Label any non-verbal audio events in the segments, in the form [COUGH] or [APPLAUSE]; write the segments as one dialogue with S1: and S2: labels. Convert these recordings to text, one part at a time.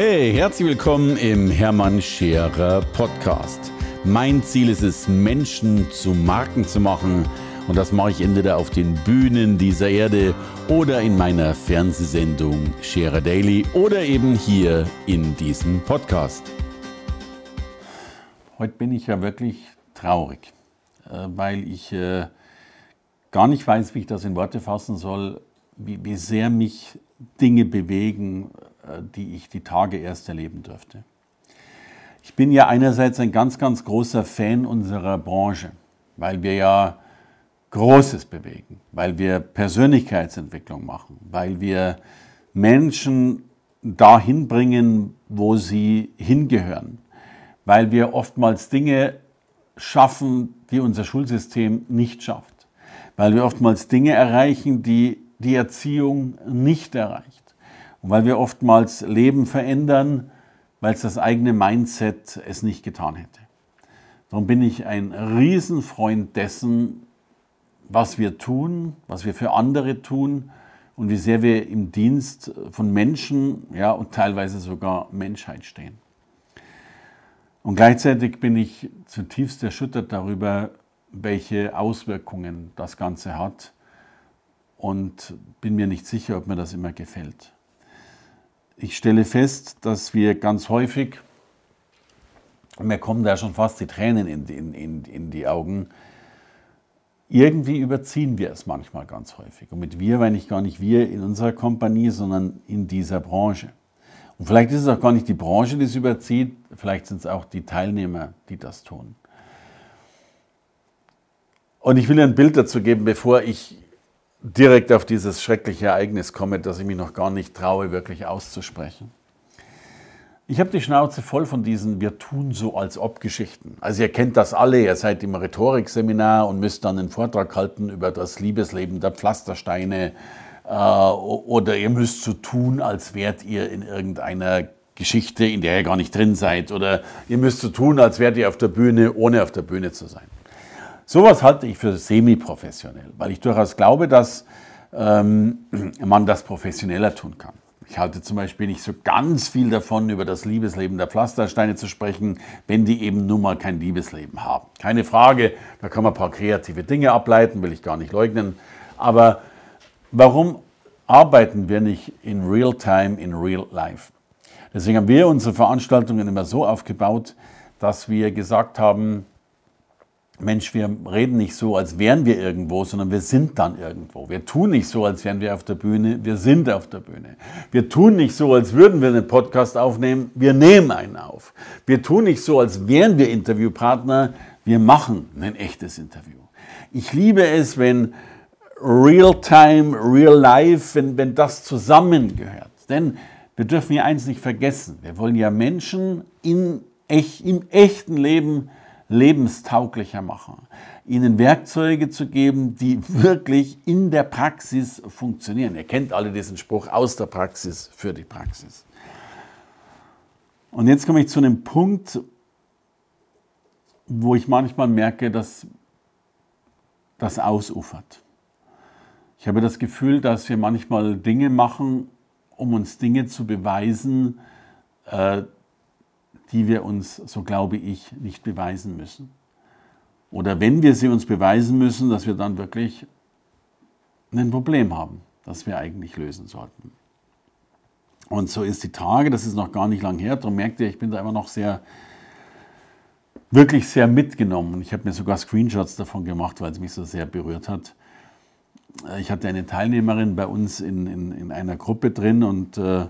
S1: Hey, herzlich willkommen im Hermann Scherer Podcast. Mein Ziel ist es, Menschen zu Marken zu machen. Und das mache ich entweder auf den Bühnen dieser Erde oder in meiner Fernsehsendung Scherer Daily oder eben hier in diesem Podcast. Heute bin ich ja wirklich traurig, äh, weil ich äh, gar nicht weiß, wie ich das in Worte fassen soll, wie, sehr mich Dinge bewegen, die ich die Tage erst erleben durfte. Ich bin ja einerseits ein ganz, ganz großer Fan unserer Branche, weil wir ja Großes bewegen, weil wir Persönlichkeitsentwicklung machen, weil wir Menschen dahin bringen, wo sie hingehören, weil wir oftmals Dinge schaffen, die unser Schulsystem nicht schafft, weil wir oftmals Dinge erreichen, die die Erziehung nicht erreicht. Und weil wir oftmals Leben verändern, weil es das eigene Mindset es nicht getan hätte. Darum bin ich ein Riesenfreund dessen, was wir tun, was wir für andere tun und wie sehr wir im Dienst von Menschen ja, und teilweise sogar Menschheit stehen. Und gleichzeitig bin ich zutiefst erschüttert darüber, welche Auswirkungen das Ganze hat und bin mir nicht sicher, ob mir das immer gefällt. Ich stelle fest, dass wir ganz häufig, mir kommen da schon fast die Tränen in, in, in, in die Augen, irgendwie überziehen wir es manchmal ganz häufig. Und mit wir meine ich gar nicht wir in unserer Kompanie, sondern in dieser Branche. Und vielleicht ist es auch gar nicht die Branche, die es überzieht, vielleicht sind es auch die Teilnehmer, die das tun. Und ich will ein Bild dazu geben, bevor ich direkt auf dieses schreckliche Ereignis komme, das ich mich noch gar nicht traue, wirklich auszusprechen. Ich habe die Schnauze voll von diesen Wir tun so als ob Geschichten. Also ihr kennt das alle, ihr seid im Rhetorikseminar und müsst dann einen Vortrag halten über das Liebesleben der Pflastersteine äh, oder ihr müsst so tun, als wärt ihr in irgendeiner Geschichte, in der ihr gar nicht drin seid oder ihr müsst so tun, als wärt ihr auf der Bühne, ohne auf der Bühne zu sein. Sowas halte ich für semi-professionell, weil ich durchaus glaube, dass ähm, man das professioneller tun kann. Ich halte zum Beispiel nicht so ganz viel davon, über das Liebesleben der Pflastersteine zu sprechen, wenn die eben nun mal kein Liebesleben haben. Keine Frage, da kann man ein paar kreative Dinge ableiten, will ich gar nicht leugnen. Aber warum arbeiten wir nicht in real time, in real life? Deswegen haben wir unsere Veranstaltungen immer so aufgebaut, dass wir gesagt haben, Mensch, wir reden nicht so, als wären wir irgendwo, sondern wir sind dann irgendwo. Wir tun nicht so, als wären wir auf der Bühne, wir sind auf der Bühne. Wir tun nicht so, als würden wir einen Podcast aufnehmen, wir nehmen einen auf. Wir tun nicht so, als wären wir Interviewpartner, wir machen ein echtes Interview. Ich liebe es, wenn Real Time, Real Life, wenn, wenn das zusammengehört. Denn wir dürfen ja eins nicht vergessen. Wir wollen ja Menschen in, im echten Leben lebenstauglicher machen, ihnen Werkzeuge zu geben, die [LAUGHS] wirklich in der Praxis funktionieren. Ihr kennt alle diesen Spruch aus der Praxis für die Praxis. Und jetzt komme ich zu einem Punkt, wo ich manchmal merke, dass das ausufert. Ich habe das Gefühl, dass wir manchmal Dinge machen, um uns Dinge zu beweisen, äh, die wir uns, so glaube ich, nicht beweisen müssen. Oder wenn wir sie uns beweisen müssen, dass wir dann wirklich ein Problem haben, das wir eigentlich lösen sollten. Und so ist die Tage, das ist noch gar nicht lang her, darum merkt ihr, ich bin da immer noch sehr, wirklich sehr mitgenommen. Ich habe mir sogar Screenshots davon gemacht, weil es mich so sehr berührt hat. Ich hatte eine Teilnehmerin bei uns in, in, in einer Gruppe drin und äh,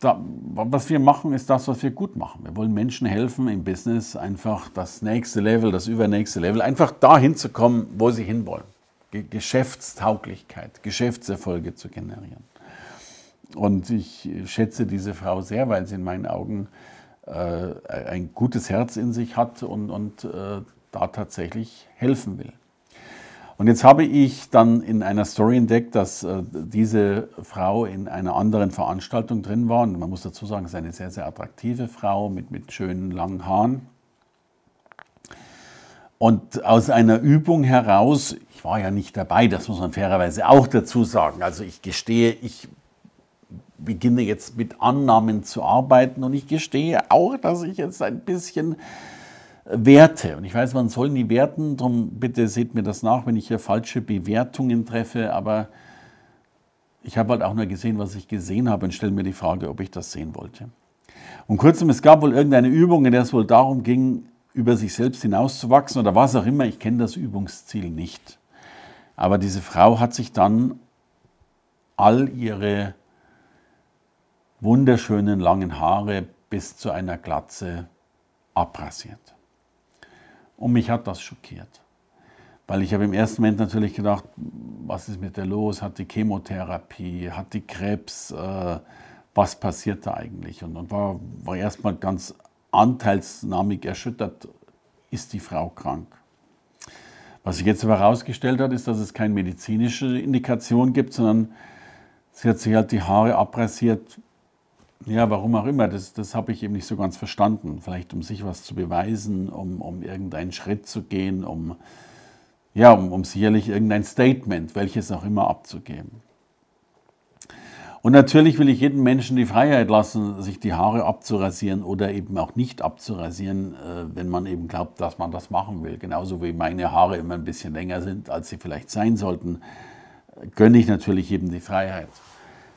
S1: da, was wir machen, ist das, was wir gut machen. Wir wollen Menschen helfen im Business, einfach das nächste Level, das übernächste Level, einfach dahin zu kommen, wo sie hinwollen. Geschäftstauglichkeit, Geschäftserfolge zu generieren. Und ich schätze diese Frau sehr, weil sie in meinen Augen äh, ein gutes Herz in sich hat und, und äh, da tatsächlich helfen will. Und jetzt habe ich dann in einer Story entdeckt, dass äh, diese Frau in einer anderen Veranstaltung drin war. Und man muss dazu sagen, es ist eine sehr, sehr attraktive Frau mit, mit schönen langen Haaren. Und aus einer Übung heraus, ich war ja nicht dabei, das muss man fairerweise auch dazu sagen. Also ich gestehe, ich beginne jetzt mit Annahmen zu arbeiten und ich gestehe auch, dass ich jetzt ein bisschen werte. Und ich weiß, man soll nie werten, darum bitte seht mir das nach, wenn ich hier falsche Bewertungen treffe, aber ich habe halt auch nur gesehen, was ich gesehen habe und stelle mir die Frage, ob ich das sehen wollte. Und kurzum, es gab wohl irgendeine Übung, in der es wohl darum ging, über sich selbst hinauszuwachsen oder was auch immer. Ich kenne das Übungsziel nicht. Aber diese Frau hat sich dann all ihre wunderschönen langen Haare bis zu einer Glatze abrasiert. Und mich hat das schockiert. Weil ich habe im ersten Moment natürlich gedacht, was ist mit der los? Hat die Chemotherapie, hat die Krebs, äh, was passiert da eigentlich? Und, und war, war erstmal ganz anteilsnahmig erschüttert, ist die Frau krank. Was sich jetzt aber herausgestellt hat, ist, dass es keine medizinische Indikation gibt, sondern sie hat sich halt die Haare abrasiert. Ja, warum auch immer, das, das habe ich eben nicht so ganz verstanden. Vielleicht um sich was zu beweisen, um, um irgendeinen Schritt zu gehen, um, ja, um, um sicherlich irgendein Statement, welches auch immer, abzugeben. Und natürlich will ich jedem Menschen die Freiheit lassen, sich die Haare abzurasieren oder eben auch nicht abzurasieren, äh, wenn man eben glaubt, dass man das machen will. Genauso wie meine Haare immer ein bisschen länger sind, als sie vielleicht sein sollten, gönne ich natürlich jedem die Freiheit.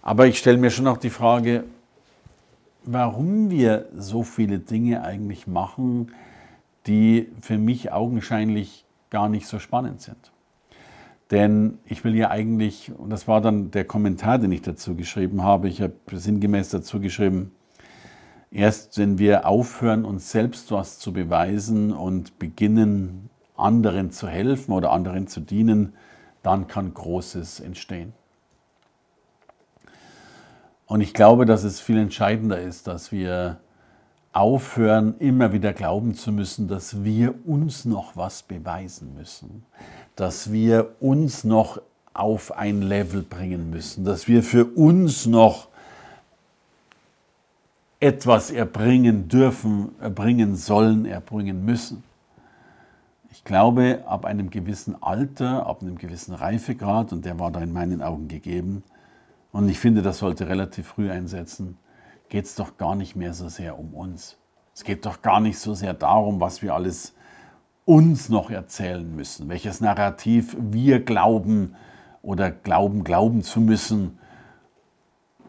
S1: Aber ich stelle mir schon auch die Frage, warum wir so viele Dinge eigentlich machen, die für mich augenscheinlich gar nicht so spannend sind. Denn ich will ja eigentlich, und das war dann der Kommentar, den ich dazu geschrieben habe, ich habe sinngemäß dazu geschrieben, erst wenn wir aufhören, uns selbst was zu beweisen und beginnen, anderen zu helfen oder anderen zu dienen, dann kann Großes entstehen. Und ich glaube, dass es viel entscheidender ist, dass wir aufhören, immer wieder glauben zu müssen, dass wir uns noch was beweisen müssen dass wir uns noch auf ein Level bringen müssen, dass wir für uns noch etwas erbringen dürfen, erbringen sollen, erbringen müssen. Ich glaube, ab einem gewissen Alter, ab einem gewissen Reifegrad, und der war da in meinen Augen gegeben, und ich finde, das sollte relativ früh einsetzen, geht es doch gar nicht mehr so sehr um uns. Es geht doch gar nicht so sehr darum, was wir alles uns noch erzählen müssen, welches Narrativ wir glauben oder glauben, glauben zu müssen,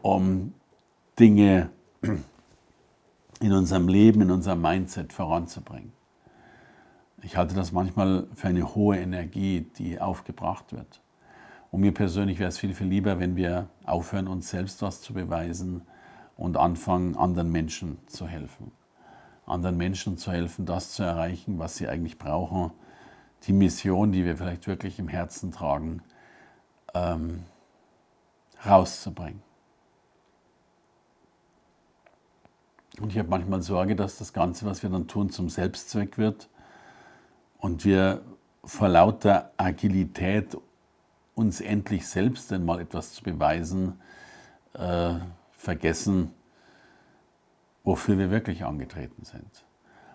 S1: um Dinge in unserem Leben, in unserem Mindset voranzubringen. Ich halte das manchmal für eine hohe Energie, die aufgebracht wird. Und mir persönlich wäre es viel, viel lieber, wenn wir aufhören, uns selbst was zu beweisen und anfangen, anderen Menschen zu helfen. Anderen Menschen zu helfen, das zu erreichen, was sie eigentlich brauchen, die Mission, die wir vielleicht wirklich im Herzen tragen, ähm, rauszubringen. Und ich habe manchmal Sorge, dass das Ganze, was wir dann tun, zum Selbstzweck wird. Und wir vor lauter Agilität, uns endlich selbst einmal etwas zu beweisen, äh, vergessen, wofür wir wirklich angetreten sind.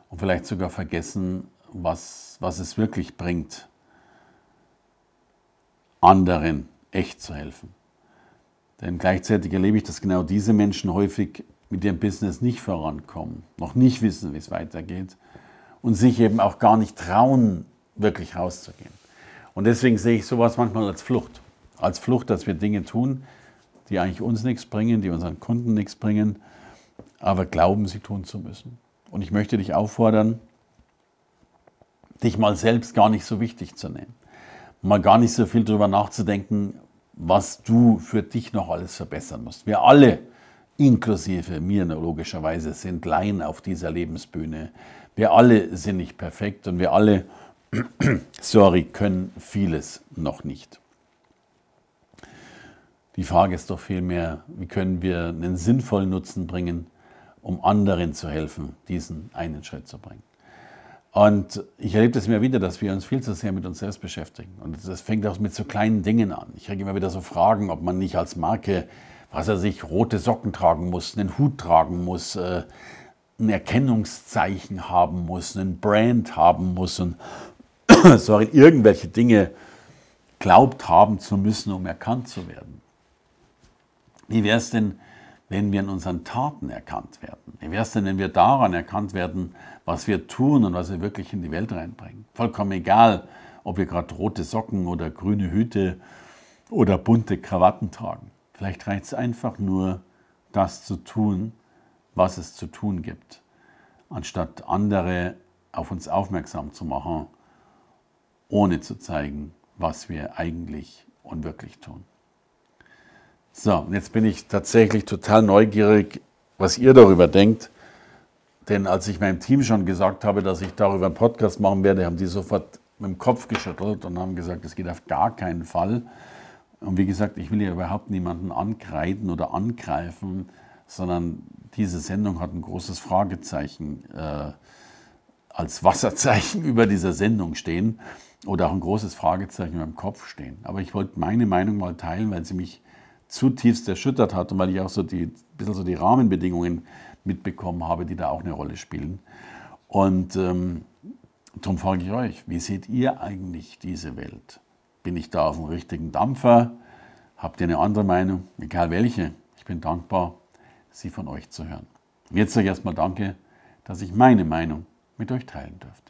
S1: Und vielleicht sogar vergessen, was, was es wirklich bringt, anderen echt zu helfen. Denn gleichzeitig erlebe ich, dass genau diese Menschen häufig mit ihrem Business nicht vorankommen, noch nicht wissen, wie es weitergeht und sich eben auch gar nicht trauen, wirklich rauszugehen. Und deswegen sehe ich sowas manchmal als Flucht. Als Flucht, dass wir Dinge tun, die eigentlich uns nichts bringen, die unseren Kunden nichts bringen aber glauben, sie tun zu müssen. Und ich möchte dich auffordern, dich mal selbst gar nicht so wichtig zu nehmen. Mal gar nicht so viel darüber nachzudenken, was du für dich noch alles verbessern musst. Wir alle, inklusive mir logischerweise, sind Laien auf dieser Lebensbühne. Wir alle sind nicht perfekt und wir alle, sorry, können vieles noch nicht. Die Frage ist doch vielmehr, wie können wir einen sinnvollen Nutzen bringen um anderen zu helfen, diesen einen Schritt zu bringen. Und ich erlebe das immer wieder, dass wir uns viel zu sehr mit uns selbst beschäftigen. Und das fängt auch mit so kleinen Dingen an. Ich kriege immer wieder so Fragen, ob man nicht als Marke, was er sich, rote Socken tragen muss, einen Hut tragen muss, äh, ein Erkennungszeichen haben muss, einen Brand haben muss und [COUGHS] sorry, irgendwelche Dinge glaubt haben zu müssen, um erkannt zu werden. Wie wäre es denn, wenn wir in unseren Taten erkannt werden? Wie wäre es denn, wenn wir daran erkannt werden, was wir tun und was wir wirklich in die Welt reinbringen? Vollkommen egal, ob wir gerade rote Socken oder grüne Hüte oder bunte Krawatten tragen. Vielleicht reicht es einfach nur, das zu tun, was es zu tun gibt, anstatt andere auf uns aufmerksam zu machen, ohne zu zeigen, was wir eigentlich und wirklich tun. So, jetzt bin ich tatsächlich total neugierig, was ihr darüber denkt. Denn als ich meinem Team schon gesagt habe, dass ich darüber einen Podcast machen werde, haben die sofort mit dem Kopf geschüttelt und haben gesagt, das geht auf gar keinen Fall. Und wie gesagt, ich will ja überhaupt niemanden ankreiden oder angreifen, sondern diese Sendung hat ein großes Fragezeichen äh, als Wasserzeichen [LAUGHS] über dieser Sendung stehen oder auch ein großes Fragezeichen über dem Kopf stehen. Aber ich wollte meine Meinung mal teilen, weil sie mich zutiefst erschüttert hat und weil ich auch so die, bisschen so die Rahmenbedingungen mitbekommen habe, die da auch eine Rolle spielen. Und ähm, darum frage ich euch, wie seht ihr eigentlich diese Welt? Bin ich da auf dem richtigen Dampfer? Habt ihr eine andere Meinung? Egal welche. Ich bin dankbar, sie von euch zu hören. Jetzt sage ich erstmal danke, dass ich meine Meinung mit euch teilen durfte.